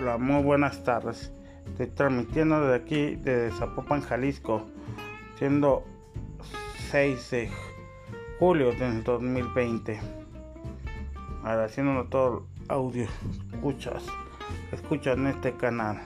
Hola, muy buenas tardes. Estoy transmitiendo desde aquí, desde Zapopan, Jalisco, siendo 6 de julio del 2020. Agradeciéndolo todo el audio, escuchas, escuchas en este canal.